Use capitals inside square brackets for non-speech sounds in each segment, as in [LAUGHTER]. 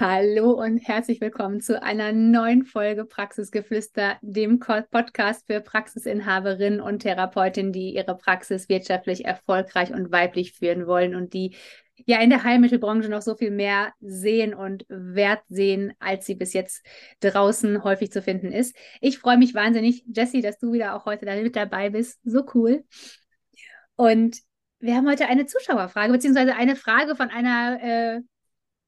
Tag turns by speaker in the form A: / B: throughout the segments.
A: Hallo und herzlich willkommen zu einer neuen Folge Praxisgeflüster, dem Podcast für Praxisinhaberinnen und Therapeutinnen, die ihre Praxis wirtschaftlich erfolgreich und weiblich führen wollen und die ja in der Heilmittelbranche noch so viel mehr sehen und Wert sehen, als sie bis jetzt draußen häufig zu finden ist. Ich freue mich wahnsinnig, Jessie, dass du wieder auch heute mit dabei bist. So cool. Und wir haben heute eine Zuschauerfrage, beziehungsweise eine Frage von einer äh,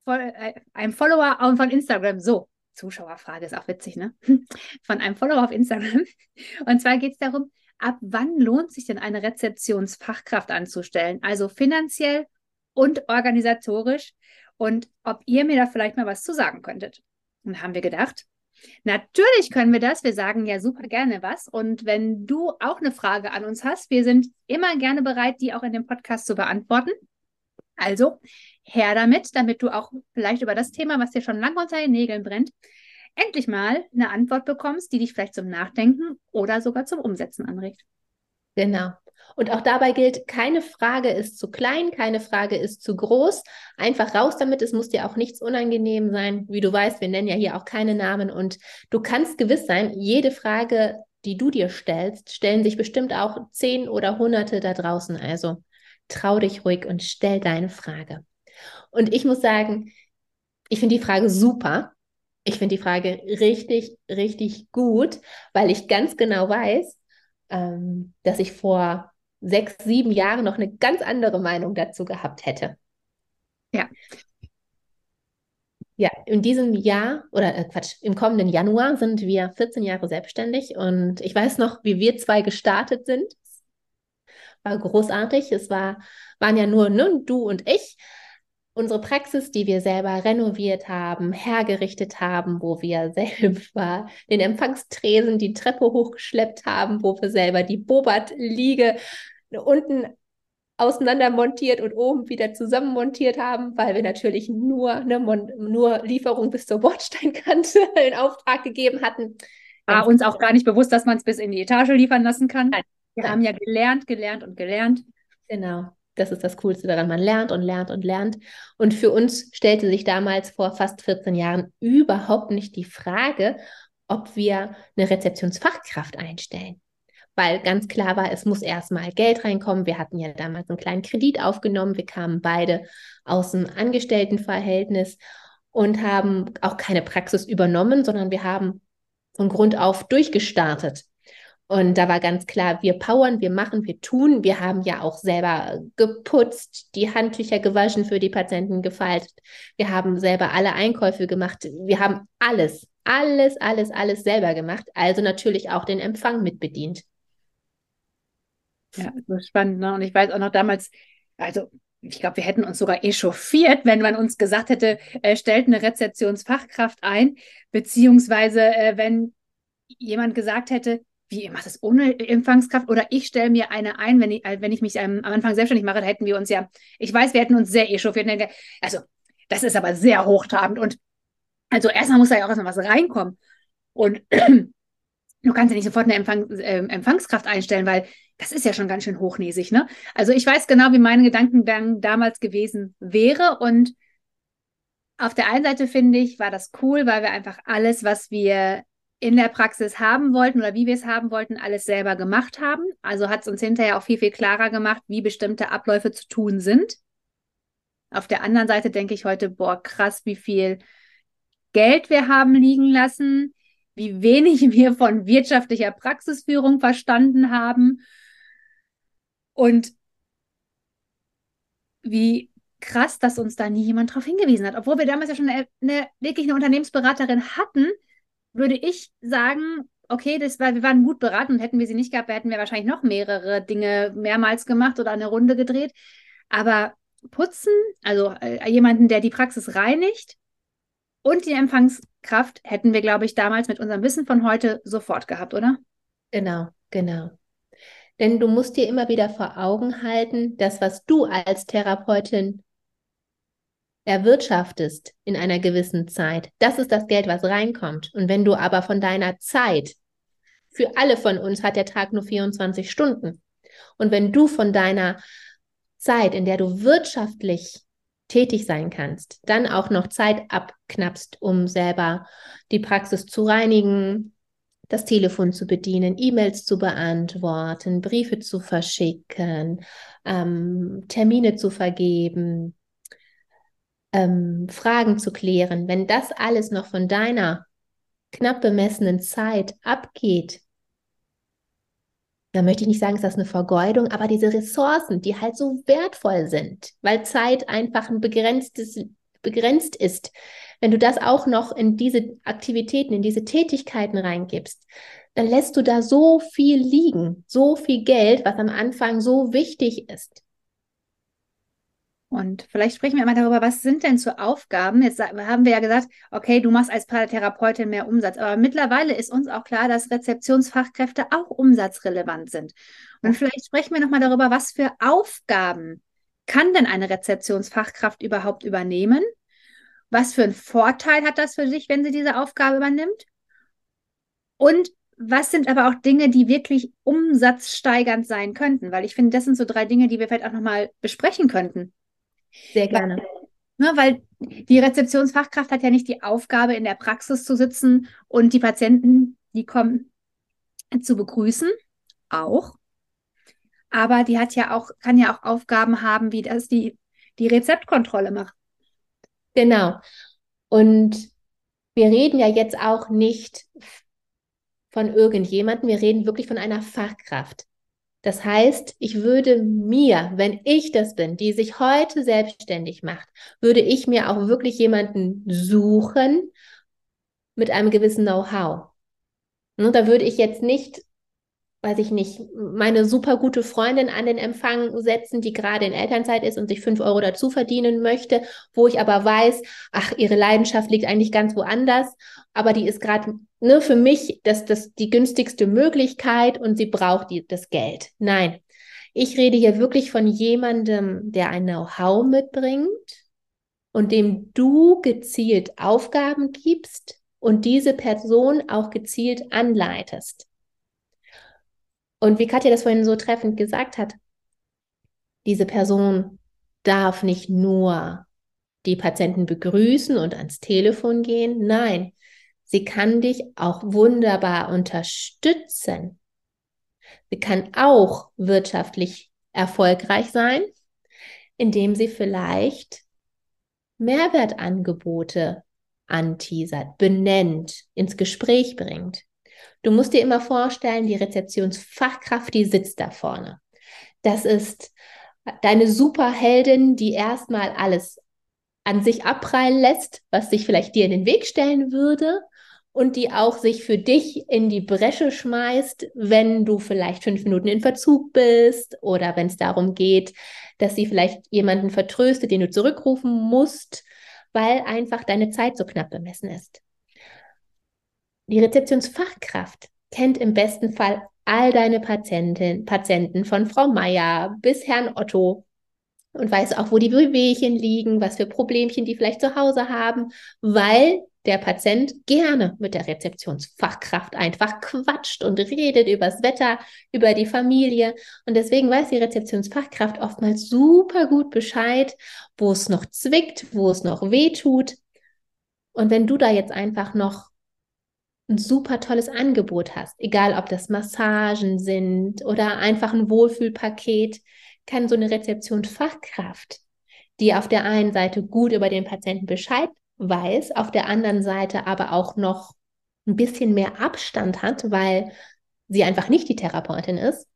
A: einem Follower von Instagram. So, Zuschauerfrage ist auch witzig, ne? [LAUGHS] Von einem Follower auf Instagram. [LAUGHS] Und zwar geht es darum, ab wann lohnt sich denn eine Rezeptionsfachkraft anzustellen? Also finanziell und organisatorisch. Und ob ihr mir da vielleicht mal was zu sagen könntet. Und haben wir gedacht, Natürlich können wir das. Wir sagen ja super gerne was. Und wenn du auch eine Frage an uns hast, wir sind immer gerne bereit, die auch in dem Podcast zu beantworten. Also her damit, damit du auch vielleicht über das Thema, was dir schon lange unter den Nägeln brennt, endlich mal eine Antwort bekommst, die dich vielleicht zum Nachdenken oder sogar zum Umsetzen anregt.
B: Genau. Und auch dabei gilt, keine Frage ist zu klein, keine Frage ist zu groß. Einfach raus damit, es muss dir auch nichts unangenehm sein. Wie du weißt, wir nennen ja hier auch keine Namen und du kannst gewiss sein, jede Frage, die du dir stellst, stellen sich bestimmt auch zehn oder hunderte da draußen. Also trau dich ruhig und stell deine Frage. Und ich muss sagen, ich finde die Frage super. Ich finde die Frage richtig, richtig gut, weil ich ganz genau weiß, ähm, dass ich vor sechs, sieben Jahren noch eine ganz andere Meinung dazu gehabt hätte.
A: Ja.
B: Ja, in diesem Jahr oder äh, Quatsch, im kommenden Januar sind wir 14 Jahre selbstständig und ich weiß noch, wie wir zwei gestartet sind. War großartig. Es war, waren ja nur ne, du und ich unsere Praxis, die wir selber renoviert haben, hergerichtet haben, wo wir [LAUGHS] selber den Empfangstresen die Treppe hochgeschleppt haben, wo wir selber die Bobat-Liege unten auseinander montiert und oben wieder zusammen montiert haben, weil wir natürlich nur, ne, nur Lieferung bis zur Bordsteinkante [LAUGHS] in Auftrag gegeben hatten.
A: War uns auch gar nicht bewusst, dass man es bis in die Etage liefern lassen kann. Nein. Wir Nein. haben ja gelernt, gelernt und gelernt.
B: Genau das ist das Coolste daran. Man lernt und lernt und lernt. Und für uns stellte sich damals vor fast 14 Jahren überhaupt nicht die Frage, ob wir eine Rezeptionsfachkraft einstellen. Weil ganz klar war, es muss erstmal Geld reinkommen. Wir hatten ja damals einen kleinen Kredit aufgenommen. Wir kamen beide aus dem Angestelltenverhältnis und haben auch keine Praxis übernommen, sondern wir haben von Grund auf durchgestartet. Und da war ganz klar, wir powern, wir machen, wir tun. Wir haben ja auch selber geputzt, die Handtücher gewaschen für die Patienten gefaltet. Wir haben selber alle Einkäufe gemacht. Wir haben alles, alles, alles, alles selber gemacht. Also natürlich auch den Empfang mitbedient.
A: Ja, so spannend. Ne? Und ich weiß auch noch damals, also ich glaube, wir hätten uns sogar echauffiert, wenn man uns gesagt hätte, äh, stellt eine Rezeptionsfachkraft ein, beziehungsweise äh, wenn jemand gesagt hätte, wie, ihr macht das ohne Empfangskraft? Oder ich stelle mir eine ein, wenn ich, wenn ich mich ähm, am Anfang selbstständig mache, da hätten wir uns ja, ich weiß, wir hätten uns sehr echauffiert. Also, das ist aber sehr hochtrabend. Und also erstmal muss da ja auch erstmal was reinkommen. Und [CLEARS THROAT] du kannst ja nicht sofort eine Empfang, äh, Empfangskraft einstellen, weil das ist ja schon ganz schön hochnäsig, ne? Also ich weiß genau, wie mein Gedankengang damals gewesen wäre. Und auf der einen Seite finde ich, war das cool, weil wir einfach alles, was wir in der Praxis haben wollten oder wie wir es haben wollten, alles selber gemacht haben. Also hat es uns hinterher auch viel, viel klarer gemacht, wie bestimmte Abläufe zu tun sind. Auf der anderen Seite denke ich heute, boah, krass, wie viel Geld wir haben liegen lassen, wie wenig [LAUGHS] wir von wirtschaftlicher Praxisführung verstanden haben und wie krass, dass uns da nie jemand darauf hingewiesen hat. Obwohl wir damals ja schon eine, eine, wirklich eine Unternehmensberaterin hatten, würde ich sagen, okay, das war, wir waren gut beraten und hätten wir sie nicht gehabt, hätten wir wahrscheinlich noch mehrere Dinge mehrmals gemacht oder eine Runde gedreht. Aber putzen, also äh, jemanden, der die Praxis reinigt und die Empfangskraft hätten wir, glaube ich, damals mit unserem Wissen von heute sofort gehabt, oder?
B: Genau, genau. Denn du musst dir immer wieder vor Augen halten, dass was du als Therapeutin erwirtschaftest in einer gewissen Zeit, das ist das Geld, was reinkommt. Und wenn du aber von deiner Zeit, für alle von uns hat der Tag nur 24 Stunden. Und wenn du von deiner Zeit, in der du wirtschaftlich tätig sein kannst, dann auch noch Zeit abknappst, um selber die Praxis zu reinigen, das Telefon zu bedienen, E-Mails zu beantworten, Briefe zu verschicken, ähm, Termine zu vergeben, ähm, Fragen zu klären, wenn das alles noch von deiner knapp bemessenen Zeit abgeht, da möchte ich nicht sagen, ist das eine Vergeudung, aber diese Ressourcen, die halt so wertvoll sind, weil Zeit einfach ein begrenztes, begrenzt ist, wenn du das auch noch in diese Aktivitäten, in diese Tätigkeiten reingibst, dann lässt du da so viel liegen, so viel Geld, was am Anfang so wichtig ist.
A: Und vielleicht sprechen wir mal darüber, was sind denn so Aufgaben? Jetzt haben wir ja gesagt, okay, du machst als Paartherapeutin mehr Umsatz, aber mittlerweile ist uns auch klar, dass Rezeptionsfachkräfte auch umsatzrelevant sind. Und vielleicht sprechen wir nochmal darüber, was für Aufgaben kann denn eine Rezeptionsfachkraft überhaupt übernehmen? Was für einen Vorteil hat das für sich, wenn sie diese Aufgabe übernimmt? Und was sind aber auch Dinge, die wirklich umsatzsteigernd sein könnten? Weil ich finde, das sind so drei Dinge, die wir vielleicht auch nochmal besprechen könnten.
B: Sehr gerne.
A: Weil, ne, weil die Rezeptionsfachkraft hat ja nicht die Aufgabe, in der Praxis zu sitzen und die Patienten, die kommen, zu begrüßen. Auch. Aber die hat ja auch, kann ja auch Aufgaben haben, wie das die, die Rezeptkontrolle macht.
B: Genau. Und wir reden ja jetzt auch nicht von irgendjemandem, wir reden wirklich von einer Fachkraft. Das heißt, ich würde mir, wenn ich das bin, die sich heute selbstständig macht, würde ich mir auch wirklich jemanden suchen mit einem gewissen Know-how. Ne, da würde ich jetzt nicht, weiß ich nicht, meine super gute Freundin an den Empfang setzen, die gerade in Elternzeit ist und sich fünf Euro dazu verdienen möchte, wo ich aber weiß, ach, ihre Leidenschaft liegt eigentlich ganz woanders, aber die ist gerade ne, für mich das, das die günstigste Möglichkeit und sie braucht die, das Geld. Nein, ich rede hier wirklich von jemandem, der ein Know-how mitbringt und dem du gezielt Aufgaben gibst und diese Person auch gezielt anleitest. Und wie Katja das vorhin so treffend gesagt hat, diese Person darf nicht nur die Patienten begrüßen und ans Telefon gehen. Nein, Sie kann dich auch wunderbar unterstützen. Sie kann auch wirtschaftlich erfolgreich sein, indem sie vielleicht Mehrwertangebote anteasert, benennt, ins Gespräch bringt. Du musst dir immer vorstellen, die Rezeptionsfachkraft, die sitzt da vorne. Das ist deine Superheldin, die erstmal alles an sich abprallen lässt, was sich vielleicht dir in den Weg stellen würde und die auch sich für dich in die Bresche schmeißt, wenn du vielleicht fünf Minuten in Verzug bist oder wenn es darum geht, dass sie vielleicht jemanden vertröstet, den du zurückrufen musst, weil einfach deine Zeit so knapp bemessen ist. Die Rezeptionsfachkraft kennt im besten Fall all deine Patienten, Patienten von Frau Meier bis Herrn Otto und weiß auch, wo die Wehwehchen liegen, was für Problemchen die vielleicht zu Hause haben, weil der Patient gerne mit der Rezeptionsfachkraft einfach quatscht und redet über das Wetter, über die Familie. Und deswegen weiß die Rezeptionsfachkraft oftmals super gut Bescheid, wo es noch zwickt, wo es noch weh tut. Und wenn du da jetzt einfach noch ein super tolles Angebot hast, egal ob das Massagen sind oder einfach ein Wohlfühlpaket, kann so eine Rezeptionsfachkraft, die auf der einen Seite gut über den Patienten Bescheid weiß, auf der anderen Seite aber auch noch ein bisschen mehr Abstand hat, weil sie einfach nicht die Therapeutin ist,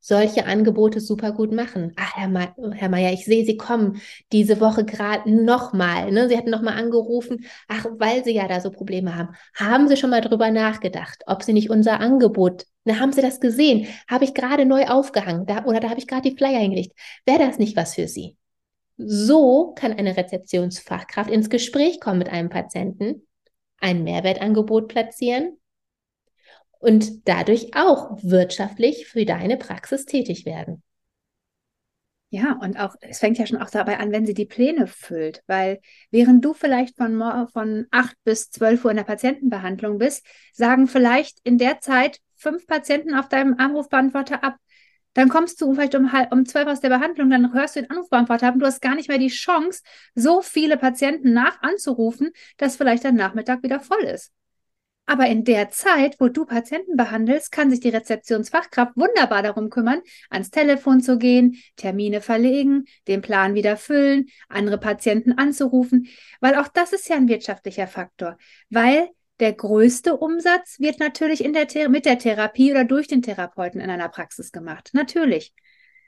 B: solche Angebote super gut machen. Ach, Herr, Ma Herr Meier, ich sehe, Sie kommen diese Woche gerade nochmal. Ne? Sie hatten nochmal angerufen. Ach, weil Sie ja da so Probleme haben. Haben Sie schon mal drüber nachgedacht, ob Sie nicht unser Angebot, na, haben Sie das gesehen? Habe ich gerade neu aufgehangen da, oder da habe ich gerade die Flyer hingelegt. Wäre das nicht was für Sie? So kann eine Rezeptionsfachkraft ins Gespräch kommen mit einem Patienten, ein Mehrwertangebot platzieren und dadurch auch wirtschaftlich für deine Praxis tätig werden.
A: Ja, und auch, es fängt ja schon auch dabei an, wenn sie die Pläne füllt, weil während du vielleicht von, von 8 bis 12 Uhr in der Patientenbehandlung bist, sagen vielleicht in der Zeit fünf Patienten auf deinem Anrufbeantworter ab. Dann kommst du vielleicht um, um 12 aus der Behandlung, dann hörst du den Anrufbeantworter ab und du hast gar nicht mehr die Chance, so viele Patienten nach anzurufen, dass vielleicht dein Nachmittag wieder voll ist. Aber in der Zeit, wo du Patienten behandelst, kann sich die Rezeptionsfachkraft wunderbar darum kümmern, ans Telefon zu gehen, Termine verlegen, den Plan wieder füllen, andere Patienten anzurufen, weil auch das ist ja ein wirtschaftlicher Faktor, weil der größte Umsatz wird natürlich der mit der Therapie oder durch den Therapeuten in einer Praxis gemacht. Natürlich,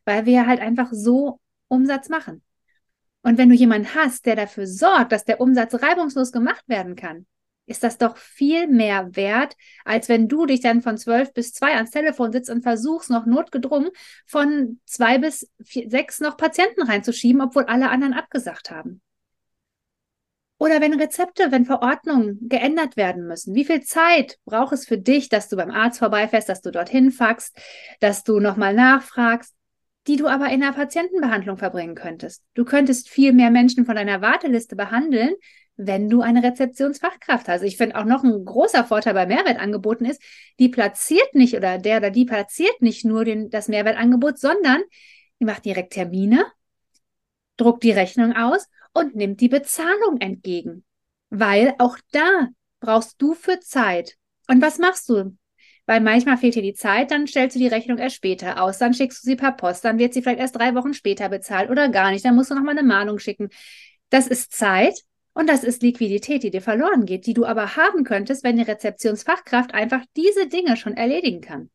A: weil wir halt einfach so Umsatz machen. Und wenn du jemanden hast, der dafür sorgt, dass der Umsatz reibungslos gemacht werden kann, ist das doch viel mehr wert, als wenn du dich dann von zwölf bis zwei ans Telefon sitzt und versuchst, noch notgedrungen von zwei bis vier, sechs noch Patienten reinzuschieben, obwohl alle anderen abgesagt haben. Oder wenn Rezepte, wenn Verordnungen geändert werden müssen. Wie viel Zeit braucht es für dich, dass du beim Arzt vorbeifährst, dass du dorthin faxst, dass du nochmal nachfragst, die du aber in der Patientenbehandlung verbringen könntest? Du könntest viel mehr Menschen von deiner Warteliste behandeln, wenn du eine Rezeptionsfachkraft hast. Ich finde auch noch ein großer Vorteil bei Mehrwertangeboten ist, die platziert nicht oder der oder die platziert nicht nur den, das Mehrwertangebot, sondern die macht direkt Termine, druckt die Rechnung aus und nimmt die Bezahlung entgegen. Weil auch da brauchst du für Zeit. Und was machst du? Weil manchmal fehlt dir die Zeit, dann stellst du die Rechnung erst später aus, dann schickst du sie per Post, dann wird sie vielleicht erst drei Wochen später bezahlt oder gar nicht, dann musst du nochmal eine Mahnung schicken. Das ist Zeit, und das ist Liquidität, die dir verloren geht, die du aber haben könntest, wenn die Rezeptionsfachkraft einfach diese Dinge schon erledigen kann.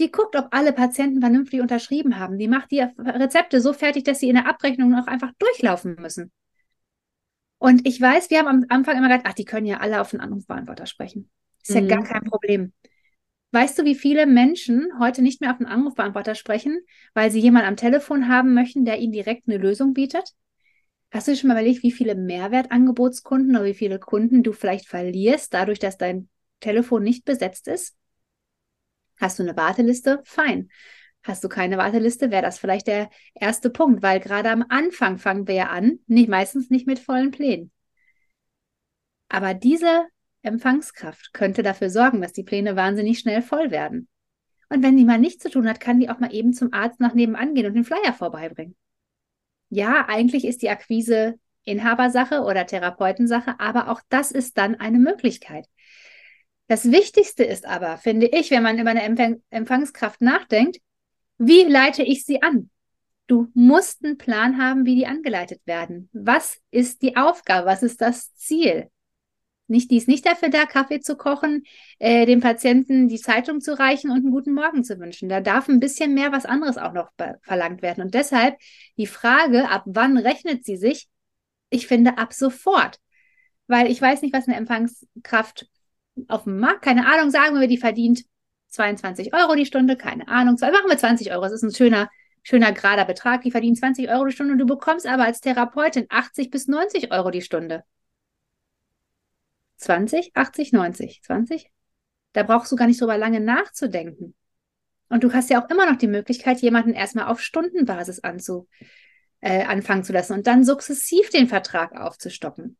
A: Die guckt, ob alle Patienten vernünftig unterschrieben haben. Die macht die Rezepte so fertig, dass sie in der Abrechnung noch einfach durchlaufen müssen. Und ich weiß, wir haben am Anfang immer gedacht, ach, die können ja alle auf den Anrufbeantworter sprechen. Ist mhm. ja gar mhm. kein Problem. Weißt du, wie viele Menschen heute nicht mehr auf den Anrufbeantworter sprechen, weil sie jemanden am Telefon haben möchten, der ihnen direkt eine Lösung bietet? Hast du schon mal überlegt, wie viele Mehrwertangebotskunden oder wie viele Kunden du vielleicht verlierst, dadurch, dass dein Telefon nicht besetzt ist? Hast du eine Warteliste? Fein. Hast du keine Warteliste, wäre das vielleicht der erste Punkt, weil gerade am Anfang fangen wir ja an, nicht, meistens nicht mit vollen Plänen. Aber diese Empfangskraft könnte dafür sorgen, dass die Pläne wahnsinnig schnell voll werden. Und wenn die mal nichts zu tun hat, kann die auch mal eben zum Arzt nach nebenan gehen und den Flyer vorbeibringen ja, eigentlich ist die Akquise Inhabersache oder Therapeutensache, aber auch das ist dann eine Möglichkeit. Das Wichtigste ist aber, finde ich, wenn man über eine Empfang Empfangskraft nachdenkt, wie leite ich sie an? Du musst einen Plan haben, wie die angeleitet werden. Was ist die Aufgabe? Was ist das Ziel? Nicht, die ist nicht dafür da, Kaffee zu kochen, äh, dem Patienten die Zeitung zu reichen und einen guten Morgen zu wünschen. Da darf ein bisschen mehr was anderes auch noch verlangt werden. Und deshalb die Frage, ab wann rechnet sie sich? Ich finde ab sofort. Weil ich weiß nicht, was eine Empfangskraft auf dem Markt, keine Ahnung, sagen wir, die verdient 22 Euro die Stunde, keine Ahnung, machen wir 20 Euro, das ist ein schöner, schöner gerader Betrag, die verdient 20 Euro die Stunde und du bekommst aber als Therapeutin 80 bis 90 Euro die Stunde. 20, 80, 90, 20. Da brauchst du gar nicht drüber lange nachzudenken. Und du hast ja auch immer noch die Möglichkeit, jemanden erstmal auf Stundenbasis anzu, äh, anfangen zu lassen und dann sukzessiv den Vertrag aufzustocken.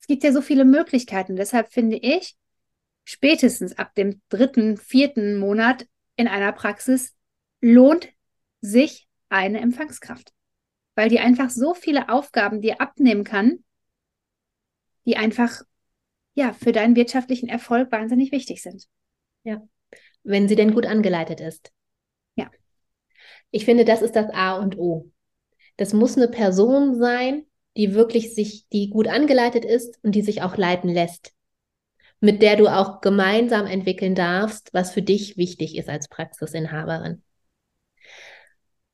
A: Es gibt ja so viele Möglichkeiten. Deshalb finde ich, spätestens ab dem dritten, vierten Monat in einer Praxis lohnt sich eine Empfangskraft, weil die einfach so viele Aufgaben dir abnehmen kann, die einfach ja, für deinen wirtschaftlichen Erfolg wahnsinnig wichtig sind.
B: Ja, wenn sie denn gut angeleitet ist.
A: Ja.
B: Ich finde, das ist das A und O. Das muss eine Person sein, die wirklich sich, die gut angeleitet ist und die sich auch leiten lässt. mit der du auch gemeinsam entwickeln darfst, was für dich wichtig ist als Praxisinhaberin.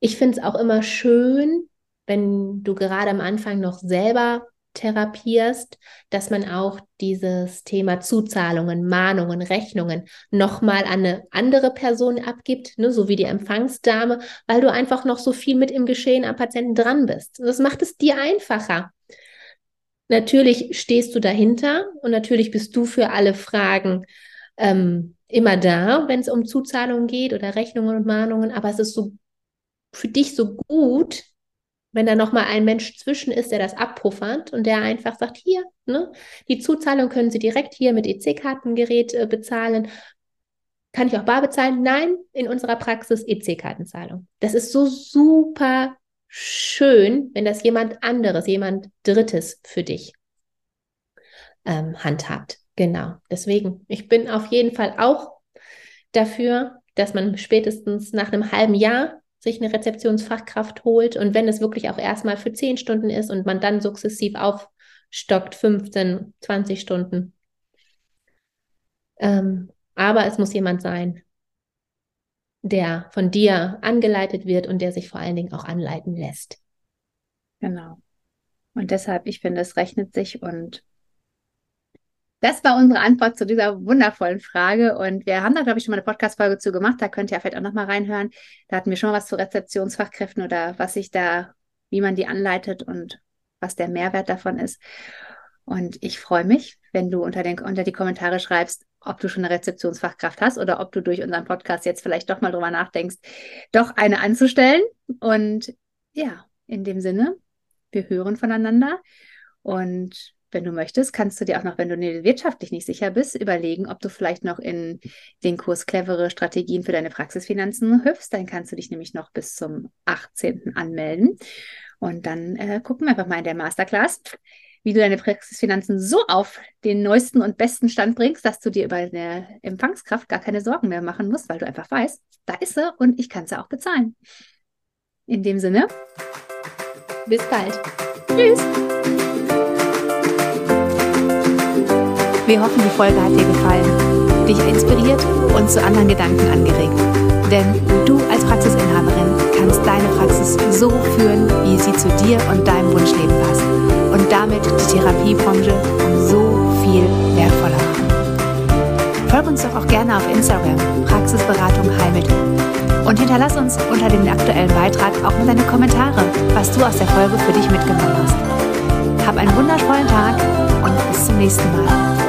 B: Ich finde es auch immer schön, wenn du gerade am Anfang noch selber therapierst, dass man auch dieses Thema Zuzahlungen, Mahnungen, Rechnungen nochmal an eine andere Person abgibt, ne, so wie die Empfangsdame, weil du einfach noch so viel mit im Geschehen am Patienten dran bist. Das macht es dir einfacher. Natürlich stehst du dahinter und natürlich bist du für alle Fragen ähm, immer da, wenn es um Zuzahlungen geht oder Rechnungen und Mahnungen, aber es ist so für dich so gut, wenn da nochmal ein Mensch zwischen ist, der das abpuffert und der einfach sagt, hier, ne, die Zuzahlung können Sie direkt hier mit EC-Kartengerät äh, bezahlen. Kann ich auch bar bezahlen? Nein, in unserer Praxis EC-Kartenzahlung. Das ist so super schön, wenn das jemand anderes, jemand Drittes für dich ähm, handhabt. Genau. Deswegen, ich bin auf jeden Fall auch dafür, dass man spätestens nach einem halben Jahr sich eine Rezeptionsfachkraft holt und wenn es wirklich auch erstmal für zehn Stunden ist und man dann sukzessiv aufstockt, 15, 20 Stunden. Ähm, aber es muss jemand sein, der von dir angeleitet wird und der sich vor allen Dingen auch anleiten lässt.
A: Genau. Und deshalb, ich finde, es rechnet sich und das war unsere Antwort zu dieser wundervollen Frage. Und wir haben da, glaube ich, schon mal eine Podcast-Folge zu gemacht. Da könnt ihr vielleicht auch noch mal reinhören. Da hatten wir schon mal was zu Rezeptionsfachkräften oder was sich da, wie man die anleitet und was der Mehrwert davon ist. Und ich freue mich, wenn du unter, den, unter die Kommentare schreibst, ob du schon eine Rezeptionsfachkraft hast oder ob du durch unseren Podcast jetzt vielleicht doch mal drüber nachdenkst, doch eine anzustellen. Und ja, in dem Sinne, wir hören voneinander und wenn du möchtest, kannst du dir auch noch, wenn du wirtschaftlich nicht sicher bist, überlegen, ob du vielleicht noch in den Kurs clevere Strategien für deine Praxisfinanzen hüpfst. Dann kannst du dich nämlich noch bis zum 18. anmelden. Und dann äh, gucken wir einfach mal in der Masterclass, wie du deine Praxisfinanzen so auf den neuesten und besten Stand bringst, dass du dir über eine Empfangskraft gar keine Sorgen mehr machen musst, weil du einfach weißt, da ist sie und ich kann sie auch bezahlen. In dem Sinne, bis bald. Tschüss. Wir hoffen, die Folge hat dir gefallen, dich inspiriert und zu anderen Gedanken angeregt. Denn du als Praxisinhaberin kannst deine Praxis so führen, wie sie zu dir und deinem Wunschleben passt. Und damit die Therapiebranche so viel wertvoller machen. Folg uns doch auch gerne auf Instagram, Praxisberatung Heilmittel. Und hinterlass uns unter dem aktuellen Beitrag auch mal deine Kommentare, was du aus der Folge für dich mitgenommen hast. Hab einen wundervollen Tag und bis zum nächsten Mal.